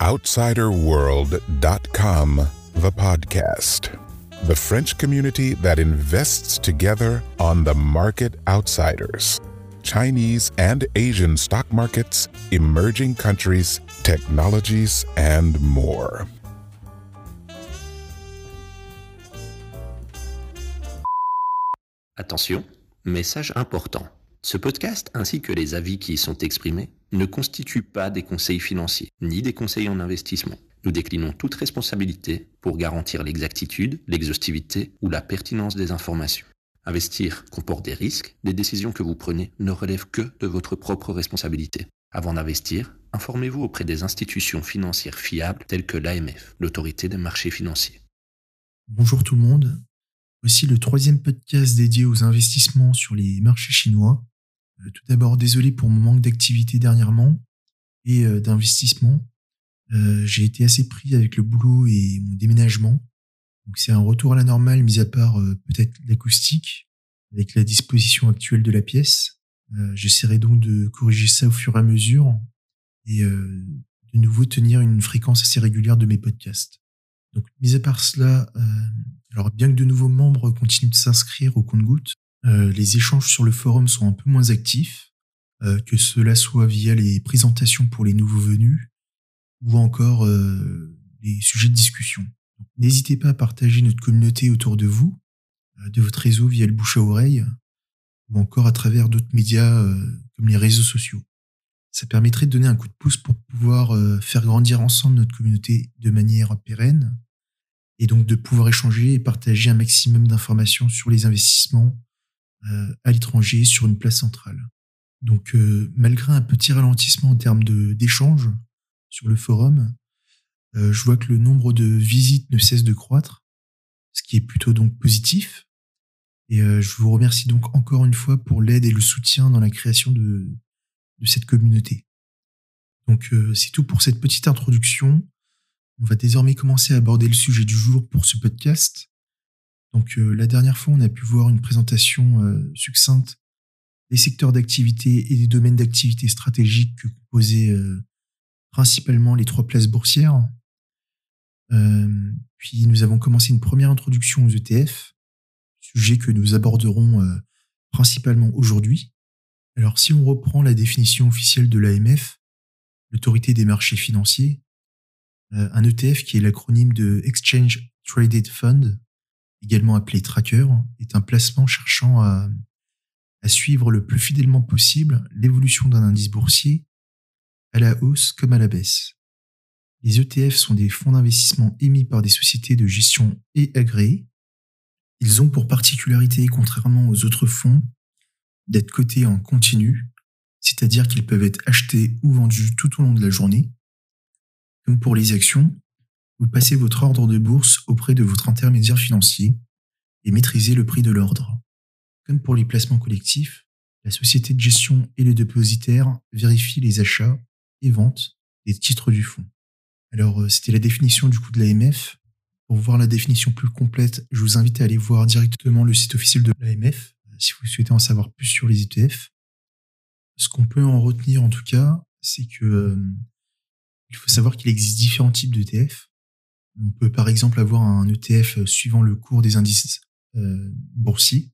OutsiderWorld.com, the podcast. The French community that invests together on the market outsiders. Chinese and Asian stock markets, emerging countries, technologies, and more. Attention, message important. Ce podcast ainsi que les avis qui y sont exprimés ne constituent pas des conseils financiers ni des conseils en investissement. Nous déclinons toute responsabilité pour garantir l'exactitude, l'exhaustivité ou la pertinence des informations. Investir comporte des risques, les décisions que vous prenez ne relèvent que de votre propre responsabilité. Avant d'investir, informez-vous auprès des institutions financières fiables telles que l'AMF, l'autorité des marchés financiers. Bonjour tout le monde, voici le troisième podcast dédié aux investissements sur les marchés chinois. Euh, tout d'abord, désolé pour mon manque d'activité dernièrement et euh, d'investissement. Euh, j'ai été assez pris avec le boulot et mon déménagement. Donc c'est un retour à la normale, mis à part peut-être l'acoustique, avec la disposition actuelle de la pièce. J'essaierai donc de corriger ça au fur et à mesure et de nouveau tenir une fréquence assez régulière de mes podcasts. Donc, mis à part cela, alors bien que de nouveaux membres continuent de s'inscrire au compte-gouttes, euh, les échanges sur le forum sont un peu moins actifs, euh, que cela soit via les présentations pour les nouveaux venus ou encore euh, les sujets de discussion. N'hésitez pas à partager notre communauté autour de vous, de votre réseau via le bouche à oreille ou encore à travers d'autres médias comme les réseaux sociaux. Ça permettrait de donner un coup de pouce pour pouvoir faire grandir ensemble notre communauté de manière pérenne et donc de pouvoir échanger et partager un maximum d'informations sur les investissements euh, à l'étranger sur une place centrale. Donc, euh, malgré un petit ralentissement en termes d'échanges sur le forum, euh, je vois que le nombre de visites ne cesse de croître, ce qui est plutôt donc positif. Et je vous remercie donc encore une fois pour l'aide et le soutien dans la création de, de cette communauté. Donc, c'est tout pour cette petite introduction. On va désormais commencer à aborder le sujet du jour pour ce podcast. Donc euh, la dernière fois, on a pu voir une présentation euh, succincte des secteurs d'activité et des domaines d'activité stratégiques que composaient euh, principalement les trois places boursières. puis nous avons commencé une première introduction aux ETF, sujet que nous aborderons principalement aujourd'hui. Alors si on reprend la définition officielle de l'AMF, l'autorité des marchés financiers, un ETF qui est l'acronyme de Exchange Traded Fund, également appelé tracker, est un placement cherchant à, suivre le plus fidèlement possible l'évolution d'un indice boursier à la hausse comme à la baisse. Les ETF sont des fonds d'investissement émis par des sociétés de gestion et agréés. Ils ont pour particularité, contrairement aux autres fonds, d'être cotés en continu, c'est-à-dire qu'ils peuvent être achetés ou vendus tout au long de la journée. Comme pour les actions, vous passez votre ordre de bourse auprès de votre intermédiaire financier et maîtrisez le prix de l'ordre. Comme pour les placements collectifs, la société de gestion et le dépositaire vérifient les achats et ventes des titres du fonds. Alors, euh, c'était la définition du coup de l'AMF. Pour voir la définition plus complète, je vous invite à aller voir directement le site officiel de l'AMF euh, si vous souhaitez en savoir plus sur les ETF. Ce qu'on peut en retenir en tout cas, c'est que euh, il faut savoir qu'il existe différents types d'ETF. On peut par exemple avoir un ETF suivant le cours des indices euh, boursiers,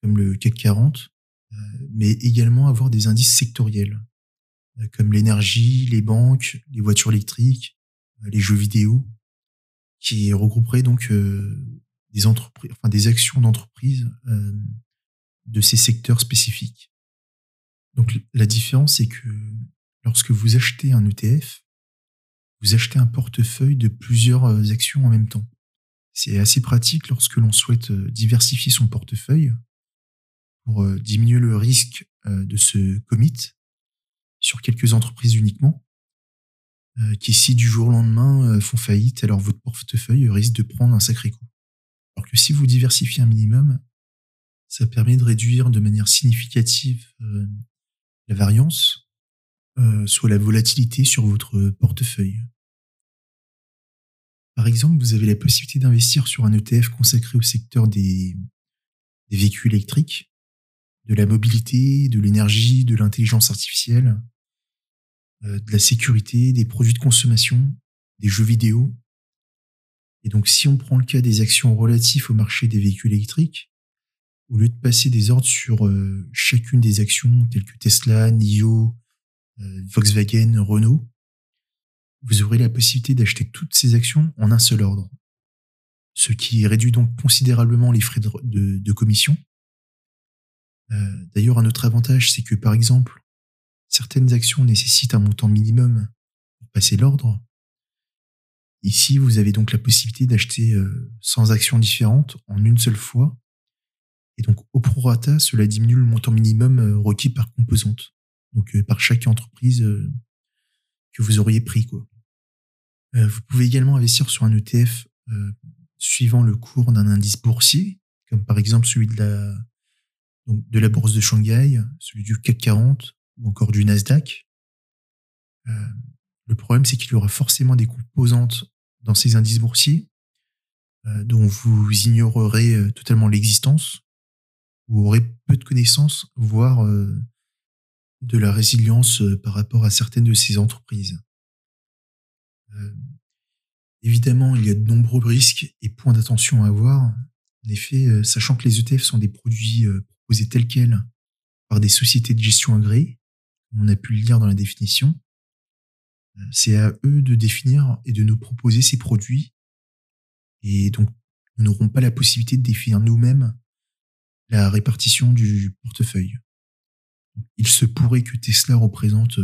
comme le CAC 40, euh, mais également avoir des indices sectoriels, euh, comme l'énergie, les banques, les voitures électriques, les jeux vidéo, qui regrouperaient donc des des actions d'entreprise de ces secteurs spécifiques. Donc la différence, c'est que lorsque vous achetez un ETF, vous achetez un portefeuille de plusieurs euh, actions en même temps. C'est assez pratique lorsque l'on souhaite euh, diversifier son portefeuille pour euh, diminuer le risque de ce commit sur quelques entreprises uniquement, qui si du jour au lendemain font faillite, alors votre portefeuille risque de prendre un sacré coup. Alors que si vous diversifiez un minimum, ça permet de réduire de manière significative la variance soit la volatilité sur votre portefeuille. Par exemple, vous avez la possibilité d'investir sur un ETF consacré au secteur des, véhicules électriques, de la mobilité, de l'énergie, de l'intelligence artificielle, de la sécurité, des produits de consommation, des jeux vidéo. Et donc, si on prend le cas des actions relatives au marché des véhicules électriques, au lieu de passer des ordres sur chacune des actions telles que Tesla, NIO, Volkswagen, Renault, vous aurez la possibilité d'acheter toutes ces actions en un seul ordre, ce qui réduit donc considérablement les frais de, commission. Euh, d'ailleurs, un autre avantage, c'est que par exemple, certaines actions nécessitent un montant minimum pour passer l'ordre. Ici, vous avez donc la possibilité d'acheter 100 euh, actions différentes en une seule fois. Et donc, au prorata, cela diminue le montant minimum euh, requis par composante. Donc, par chaque entreprise que vous auriez pris. Quoi. Euh, vous pouvez également investir sur un ETF euh, suivant le cours d'un indice boursier, comme par exemple celui de la, donc de la bourse de Shanghai, celui du CAC 40 ou encore du Nasdaq. Euh, le problème, c'est qu'il y aura forcément des composantes dans ces indices boursiers dont vous ignorerez totalement l'existence, vous aurez peu de connaissances, voire de la résilience euh, par rapport à certaines de ces entreprises. Euh, évidemment, il y a de nombreux risques et points d'attention à avoir. En effet, euh, sachant que les ETF sont des produits proposés tels quels par des sociétés de gestion agréées, on a pu le lire dans la définition, c'est à eux de définir et de nous proposer ces produits. Et donc, nous n'aurons pas la possibilité de définir nous-mêmes la répartition du portefeuille il se pourrait que Tesla représente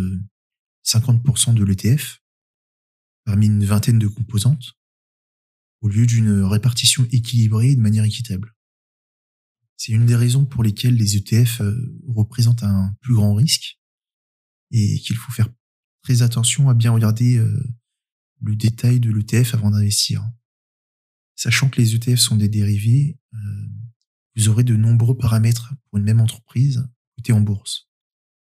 50% euh, de l'ETF parmi une vingtaine de composantes au lieu d'une répartition équilibrée et de manière équitable. C'est une des raisons pour lesquelles les ETF euh, représentent un plus grand risque et qu'il faut faire très attention à bien regarder euh, le détail de l'ETF avant d'investir. Sachant que les ETF sont des dérivés, vous aurez de nombreux paramètres pour une même entreprise en bourse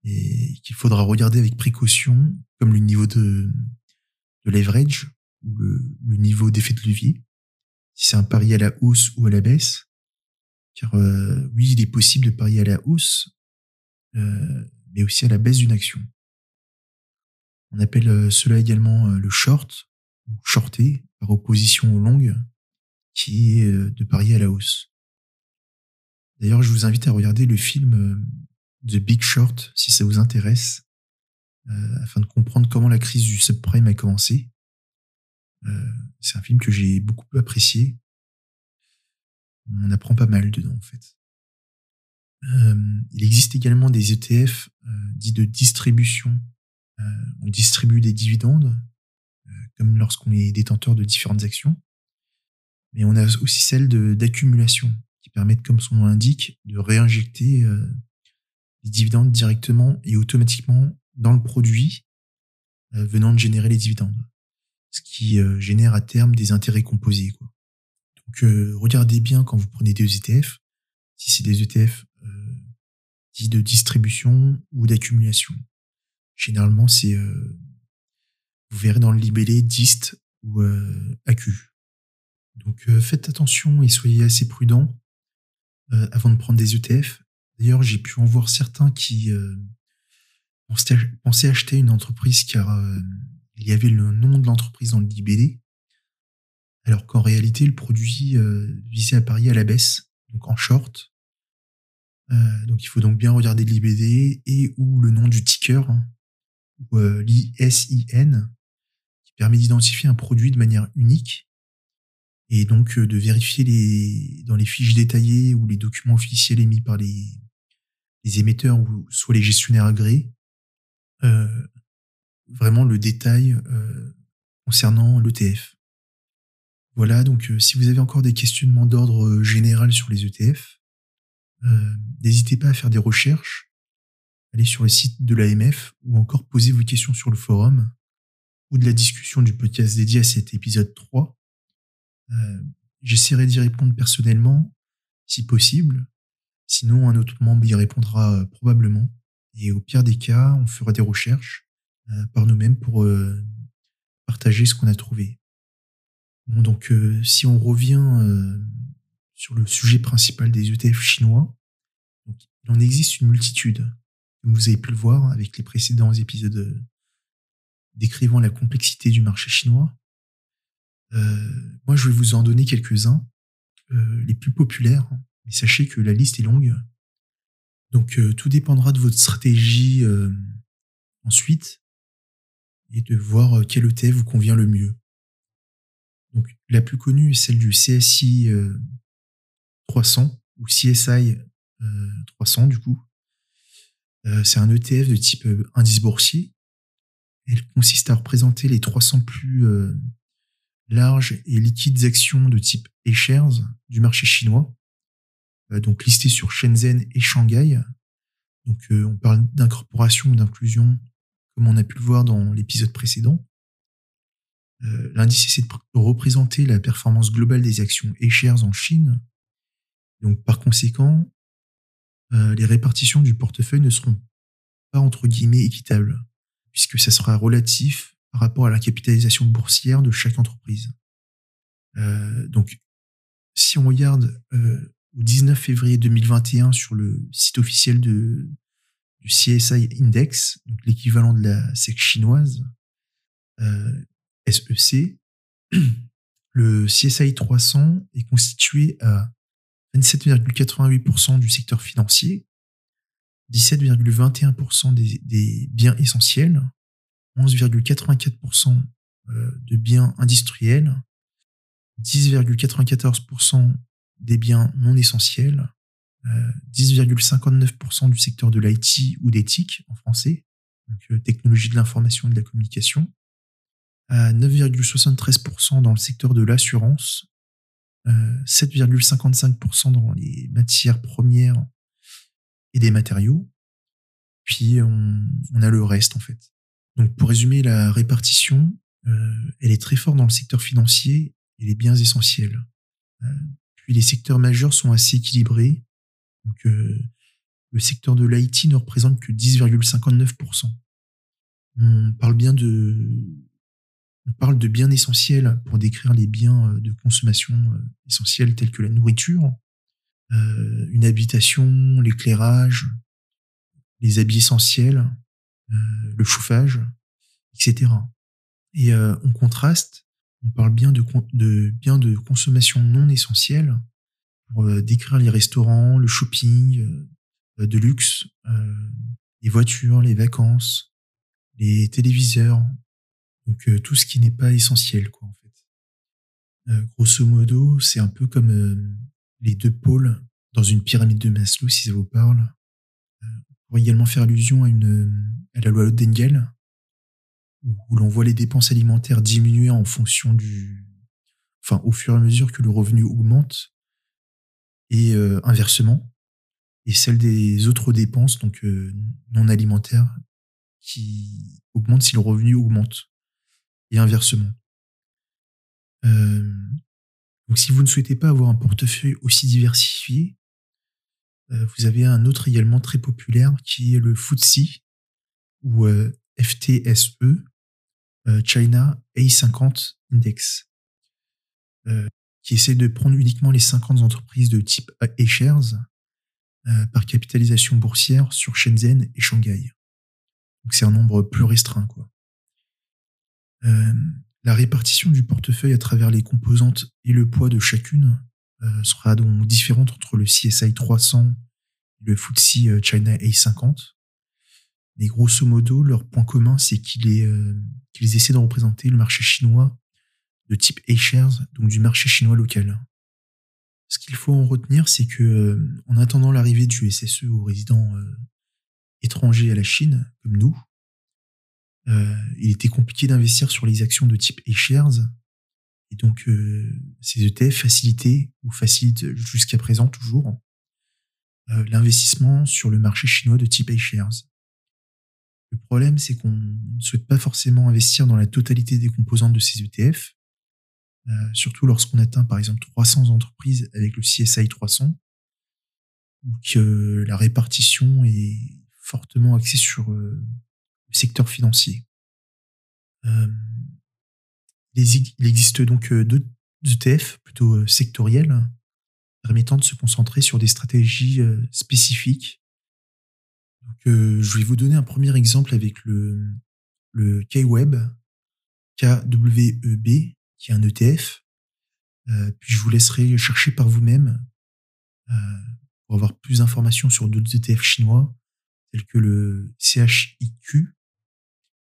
et qu'il faudra regarder avec précaution, comme le niveau de, de leverage ou le, niveau d'effet de levier, si c'est un pari à la hausse ou à la baisse. Car euh, oui, il est possible de parier à la hausse, euh, mais aussi à la baisse d'une action. On appelle euh, cela également le short ou shorté par opposition au long, qui est de parier à la hausse. D'ailleurs, je vous invite à regarder le film The Big Short, si ça vous intéresse, euh, afin de comprendre comment la crise du subprime a commencé. Euh, c'est un film que j'ai beaucoup apprécié. On apprend pas mal dedans, en fait. Euh, il existe également des ETF dits de distribution. on distribue des dividendes, comme lorsqu'on est détenteur de différentes actions. Mais on a aussi celle d'accumulation, qui permettent, comme son nom l'indique, de réinjecter les dividendes directement et automatiquement dans le produit euh, venant de générer les dividendes. Ce qui euh, génère à terme des intérêts composés. Quoi. Donc euh, regardez bien quand vous prenez des ETF, si c'est des ETF dits de distribution ou d'accumulation. Généralement, c'est vous verrez dans le libellé DIST ou ACU. Donc faites attention et soyez assez prudent avant de prendre des ETF D'ailleurs, j'ai pu en voir certains qui euh, pensaient acheter une entreprise car euh, il y avait le nom de l'entreprise dans le libellé, alors qu'en réalité, le produit euh, visait à parier à la baisse, donc en short. donc il faut donc bien regarder libellé et ou le nom du ticker, hein, ou l'ISIN, qui permet d'identifier un produit de manière unique et donc de vérifier les, dans les fiches détaillées ou les documents officiels émis par les, les émetteurs ou soit les gestionnaires agréés, euh, vraiment le détail euh, concernant l'ETF. Voilà, donc euh, si vous avez encore des questionnements d'ordre général sur les ETF, n'hésitez pas à faire des recherches, allez sur le site de l'AMF ou encore posez vos questions sur le forum ou de la discussion du podcast dédié à cet épisode 3. J'essaierai d'y répondre personnellement, si possible, Sinon, un autre membre y répondra euh, probablement. Et au pire des cas, on fera des recherches euh, par nous-mêmes pour euh, partager ce qu'on a trouvé. donc, si on revient sur le sujet principal des ETF chinois, il en existe une multitude, comme vous avez pu le voir avec les précédents épisodes décrivant la complexité du marché chinois. moi, je vais vous en donner quelques-uns, les plus populaires, sachez que la liste est longue. Donc, tout dépendra de votre stratégie ensuite et de voir quel ETF vous convient le mieux. Donc, la plus connue est celle du CSI 300 ou CSI 300 du coup. Euh, c'est un ETF de type euh, indice boursier. Elle consiste à représenter les 300 plus euh, larges et liquides actions de type A-shares du marché chinois, donc listées sur Shenzhen et Shanghai. Donc on parle d'incorporation ou d'inclusion, comme on a pu le voir dans l'épisode précédent. L'indice essaie de représenter la performance globale des actions A-shares en Chine. Donc par conséquent, euh, les répartitions du portefeuille ne seront pas entre guillemets équitables, puisque ça sera relatif par rapport à la capitalisation boursière de chaque entreprise. Euh, donc, si on regarde euh, au 19 février 2021 sur le site officiel du CSI Index, l'équivalent de la SEC chinoise, SEC, le CSI 300 est constitué à 27,88% du secteur financier, 17,21% des, biens essentiels, 11,84% euh, de biens industriels, 10,94% des biens non essentiels, 10,59% euh, du secteur de l'IT ou TIC en français, donc euh, technologie de l'information et de la communication, 9,73% dans le secteur de l'assurance, 7,55% dans les matières premières et des matériaux. Puis on, a le reste en fait. Donc pour résumer, la répartition, euh, elle est très forte dans le secteur financier et les biens essentiels. Euh, puis les secteurs majeurs sont assez équilibrés. Donc euh, le secteur de l'IT ne représente que 10,59%. On parle bien de on parle de biens essentiels pour décrire les biens euh, de consommation euh, essentiels tels que la nourriture, euh, une habitation, l'éclairage, les habits essentiels, le chauffage, etc. Et en contraste, on parle bien de, de de consommation non essentiels pour décrire les restaurants, le shopping, de luxe, les voitures, les vacances, les téléviseurs, donc euh, tout ce qui n'est pas essentiel, quoi, en fait. Euh, grosso modo, c'est un peu comme euh, les deux pôles dans une pyramide de Maslow, si ça vous parle. on pourrait également faire allusion à, une, à la loi d'Engel, où l'on voit les dépenses alimentaires diminuer en fonction du, enfin, au fur et à mesure que le revenu augmente, et inversement, et celle des autres dépenses, donc non alimentaires, qui augmentent si le revenu augmente et inversement. Euh, donc si vous ne souhaitez pas avoir un portefeuille aussi diversifié, euh, vous avez un autre également très populaire qui est le FTSE ou euh, FTSE, China A50 Index, qui essaie de prendre uniquement les 50 entreprises de type A-shares par capitalisation boursière sur Shenzhen et Shanghai. Donc c'est un nombre plus restreint, quoi. Euh, la répartition du portefeuille à travers les composantes et le poids de chacune euh, sera donc différente entre le CSI 300 et le FTSE euh, China A50. Mais grosso modo, leur point commun, c'est qu'ils essaient de représenter le marché chinois de type A-shares, donc du marché chinois local. Ce qu'il faut en retenir, c'est que en attendant l'arrivée du SSE aux résidents étrangers à la Chine, comme nous, euh, il était compliqué d'investir sur les actions de type A-shares. Et donc, euh, ces ETF facilitaient ou facilitent jusqu'à présent toujours euh, l'investissement sur le marché chinois de type A-shares. Le problème, c'est qu'on ne souhaite pas forcément investir dans la totalité des composantes de ces ETF, surtout lorsqu'on atteint par exemple 300 entreprises avec le CSI 300, ou que la répartition est fortement axée sur secteur financier. Euh, il existe donc euh, deux ETF plutôt euh, sectoriels permettant de se concentrer sur des stratégies spécifiques. Je vais vous donner un premier exemple avec le KWEB, KWEB, qui est un ETF. Euh, puis je vous laisserai chercher par vous-même euh, pour avoir plus d'informations sur d'autres ETF chinois, tels que le CHIQ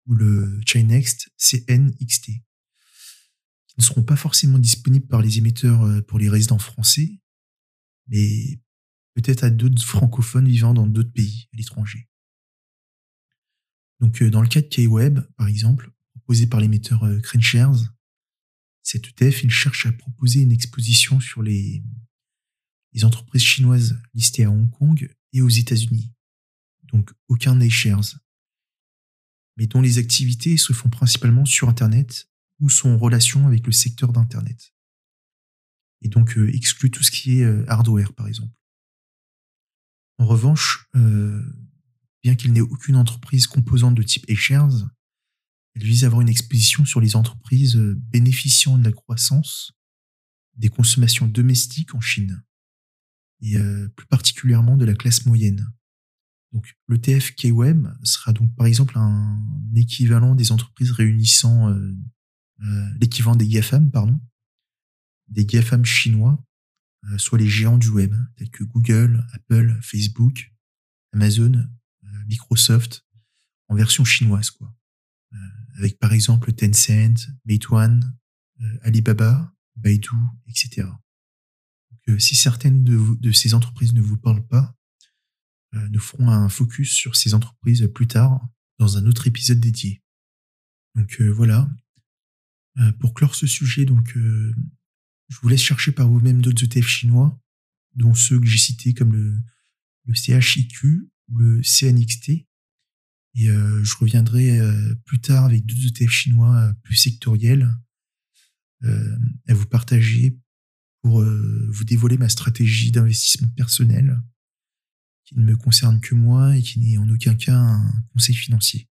ou le Chinext CNXT, qui ne seront pas forcément disponibles par les émetteurs euh, pour les résidents français, mais peut-être à d'autres francophones vivant dans d'autres pays à l'étranger. Donc, dans le cas de K-Web, par exemple, proposé par l'émetteur CraneShares, cet ETF, il cherche à proposer une exposition sur les, les entreprises chinoises listées à Hong Kong et aux États-Unis. Donc aucun A-shares. Mais dont les activités se font principalement sur Internet ou sont en relation avec le secteur d'Internet. Et donc euh, exclut tout ce qui est euh, hardware, par exemple. En revanche, euh, bien qu'il n'ait aucune entreprise composante de type A-shares, elle vise à avoir une exposition sur les entreprises euh, bénéficiant de la croissance des consommations domestiques en Chine, et euh, plus particulièrement de la classe moyenne. Donc l'ETF K-Web sera donc par exemple un équivalent des entreprises réunissant l'équivalent des GAFAM, pardon, des GAFAM chinois, soit les géants du web, tels que Google, Apple, Facebook, Amazon, Microsoft, en version chinoise, quoi avec par exemple Tencent, Meituan, euh, Alibaba, Baidu, etc. Donc, euh, si certaines de, ces entreprises ne vous parlent pas, euh, nous ferons un focus sur ces entreprises plus tard dans un autre épisode dédié. Donc voilà. pour clore ce sujet, donc je vous laisse chercher par vous-même d'autres ETF chinois, dont ceux que j'ai cités comme le, CHIQ ou le CNXT, et euh, je reviendrai euh, plus tard avec deux ETF chinois euh, plus sectoriels à vous partager pour vous dévoiler ma stratégie d'investissement personnel qui ne me concerne que moi et qui n'est en aucun cas un conseil financier.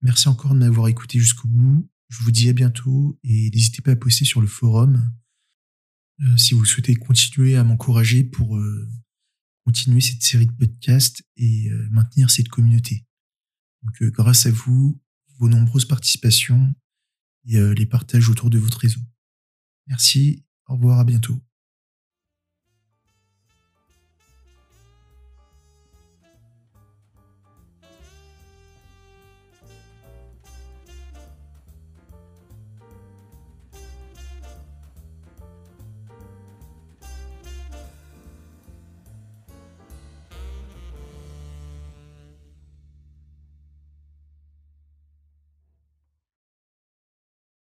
merci encore de m'avoir écouté jusqu'au bout. Je vous dis à bientôt et n'hésitez pas à poster sur le forum si vous souhaitez continuer à m'encourager pour continuer cette série de podcasts et maintenir cette communauté. Donc, euh, grâce à vous, vos nombreuses participations et euh, les partages autour de votre réseau. Merci, au revoir, à bientôt.